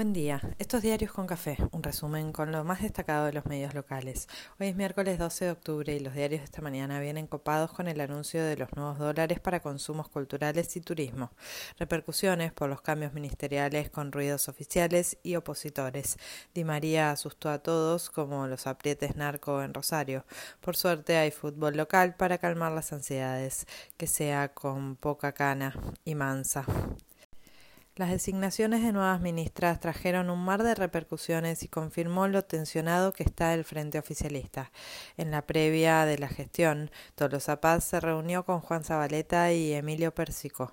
Buen día. Estos diarios con café, un resumen con lo más destacado de los medios locales. Hoy es miércoles 12 de octubre y los diarios de esta mañana vienen copados con el anuncio de los nuevos dólares para consumos culturales y turismo. Repercusiones por los cambios ministeriales con ruidos oficiales y opositores. Di María asustó a todos como los aprietes narco en Rosario. Por suerte hay fútbol local para calmar las ansiedades, que sea con poca cana y mansa. Las designaciones de nuevas ministras trajeron un mar de repercusiones y confirmó lo tensionado que está el frente oficialista. En la previa de la gestión, Tolosa Paz se reunió con Juan Zabaleta y Emilio Persico.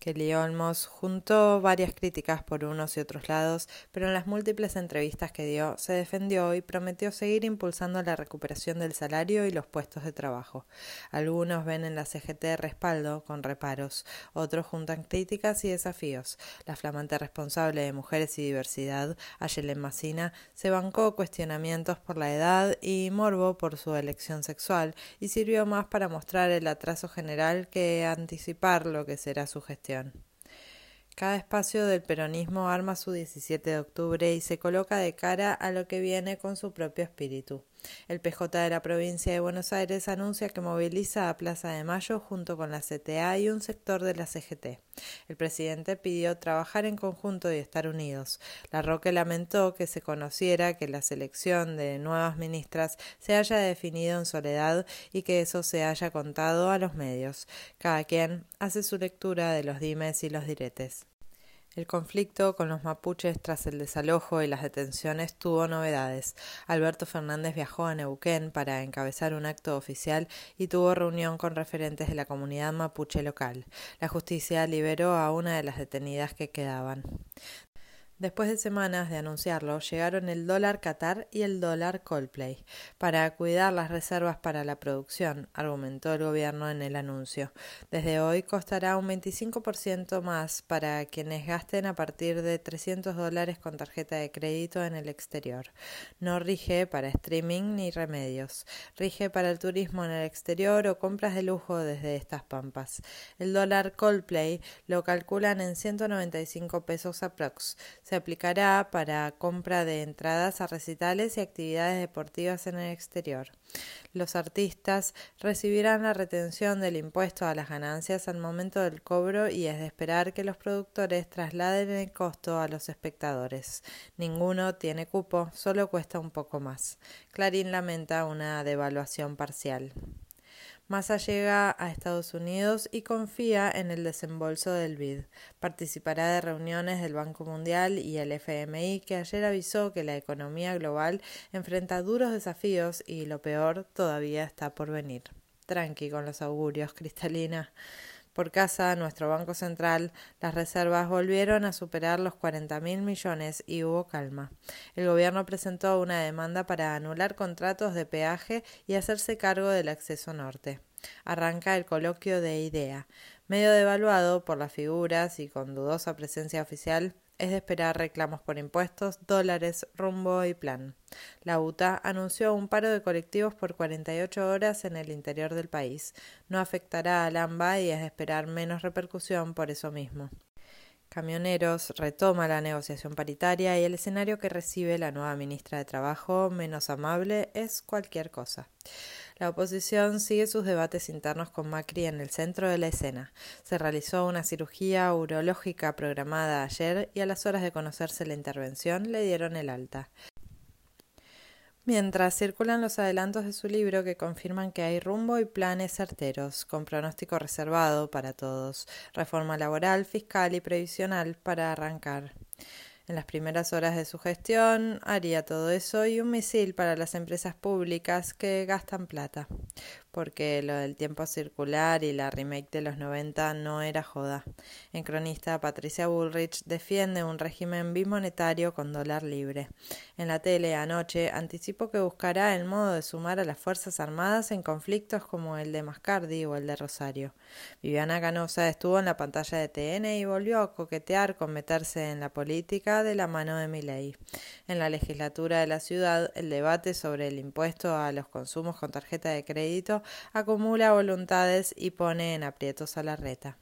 Kelly Olmos juntó varias críticas por unos y otros lados, pero en las múltiples entrevistas que dio se defendió y prometió seguir impulsando la recuperación del salario y los puestos de trabajo. Algunos ven en la CGT respaldo con reparos, otros juntan críticas y desafíos. La flamante responsable de Mujeres y Diversidad, Ayelen Massina, se bancó cuestionamientos por la edad y morbo por su elección sexual y sirvió más para mostrar el atraso general que anticipar lo que será su gestión. Cada espacio del peronismo arma su 17 de octubre y se coloca de cara a lo que viene con su propio espíritu. El PJ de la provincia de Buenos Aires anuncia que moviliza a Plaza de Mayo junto con la CTA y un sector de la CGT. El presidente pidió trabajar en conjunto y estar unidos. La Roque lamentó que se conociera que la selección de nuevas ministras se haya definido en soledad y que eso se haya contado a los medios. Cada quien hace su lectura de los dimes y los diretes. El conflicto con los mapuches tras el desalojo y las detenciones tuvo novedades. Alberto Fernández viajó a Neuquén para encabezar un acto oficial y tuvo reunión con referentes de la comunidad mapuche local. La justicia liberó a una de las detenidas que quedaban. Después de semanas de anunciarlo, llegaron el dólar Qatar y el dólar Coldplay para cuidar las reservas para la producción, argumentó el gobierno en el anuncio. Desde hoy costará un 25% más para quienes gasten a partir de 300 dólares con tarjeta de crédito en el exterior. No rige para streaming ni remedios. Rige para el turismo en el exterior o compras de lujo desde estas pampas. El dólar Coldplay lo calculan en 195 pesos aprox se aplicará para compra de entradas a recitales y actividades deportivas en el exterior. Los artistas recibirán la retención del impuesto a las ganancias al momento del cobro y es de esperar que los productores trasladen el costo a los espectadores. Ninguno tiene cupo, solo cuesta un poco más. Clarín lamenta una devaluación parcial. Massa llega a Estados Unidos y confía en el desembolso del BID. Participará de reuniones del Banco Mundial y el FMI, que ayer avisó que la economía global enfrenta duros desafíos y lo peor todavía está por venir. Tranqui con los augurios, Cristalina. Por casa, nuestro Banco Central, las reservas volvieron a superar los 40 mil millones y hubo calma. El gobierno presentó una demanda para anular contratos de peaje y hacerse cargo del acceso norte. Arranca el coloquio de IDEA. Medio devaluado por las figuras y con dudosa presencia oficial, es de esperar reclamos por impuestos, dólares, rumbo y plan. La UTA anunció un paro de colectivos por 48 horas en el interior del país. No afectará al AMBA y es de esperar menos repercusión por eso mismo. Camioneros retoma la negociación paritaria y el escenario que recibe la nueva ministra de Trabajo, menos amable, es cualquier cosa. La oposición sigue sus debates internos con Macri en el centro de la escena. Se realizó una cirugía urológica programada ayer y a las horas de conocerse la intervención le dieron el alta mientras circulan los adelantos de su libro que confirman que hay rumbo y planes certeros, con pronóstico reservado para todos, reforma laboral, fiscal y previsional para arrancar. En las primeras horas de su gestión haría todo eso y un misil para las empresas públicas que gastan plata porque lo del tiempo circular y la remake de los 90 no era joda. En cronista, Patricia Bullrich defiende un régimen bimonetario con dólar libre. En la tele anoche anticipó que buscará el modo de sumar a las Fuerzas Armadas en conflictos como el de Mascardi o el de Rosario. Viviana Canosa estuvo en la pantalla de TN y volvió a coquetear con meterse en la política de la mano de Milei. En la legislatura de la ciudad, el debate sobre el impuesto a los consumos con tarjeta de crédito acumula voluntades y pone en aprietos a la reta.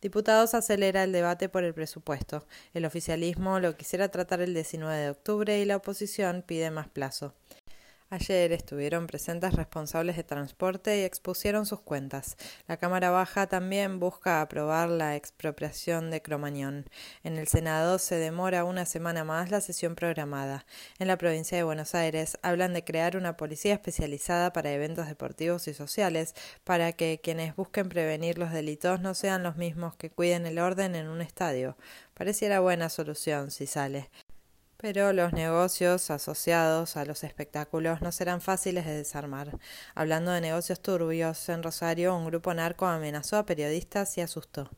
Diputados acelera el debate por el presupuesto. El oficialismo lo quisiera tratar el 19 de octubre y la oposición pide más plazo. Ayer estuvieron presentes responsables de transporte y expusieron sus cuentas. La Cámara Baja también busca aprobar la expropiación de Cromañón. En el Senado se demora una semana más la sesión programada. En la provincia de Buenos Aires hablan de crear una policía especializada para eventos deportivos y sociales para que quienes busquen prevenir los delitos no sean los mismos que cuiden el orden en un estadio. Pareciera buena solución si sale. Pero los negocios asociados a los espectáculos no serán fáciles de desarmar. Hablando de negocios turbios, en Rosario un grupo narco amenazó a periodistas y asustó.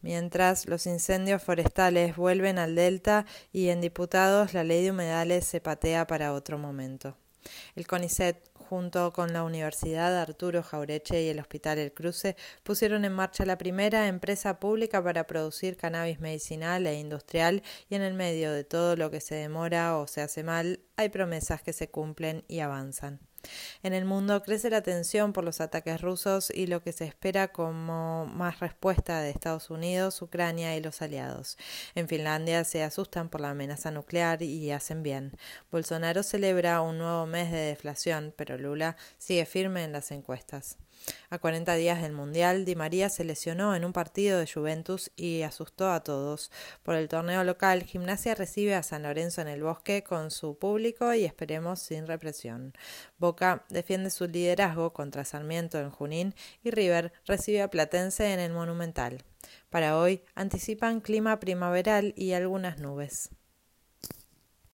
Mientras los incendios forestales vuelven al delta y en diputados la ley de humedales se patea para otro momento. El CONICET, junto con la Universidad Arturo Jaureche y el Hospital El Cruce, pusieron en marcha la primera empresa pública para producir cannabis medicinal e industrial y en el medio de todo lo que se demora o se hace mal, hay promesas que se cumplen y avanzan. En el mundo crece la tensión por los ataques rusos y lo que se espera como más respuesta de Estados Unidos, Ucrania y los aliados. En Finlandia se asustan por la amenaza nuclear y hacen bien. Bolsonaro celebra un nuevo mes de deflación, pero Lula sigue firme en las encuestas. A 40 días del Mundial, Di María se lesionó en un partido de Juventus y asustó a todos. Por el torneo local, Gimnasia recibe a San Lorenzo en el Bosque con su público y esperemos sin represión. Defiende su liderazgo contra Sarmiento en Junín y River recibe a Platense en el Monumental. Para hoy anticipan clima primaveral y algunas nubes.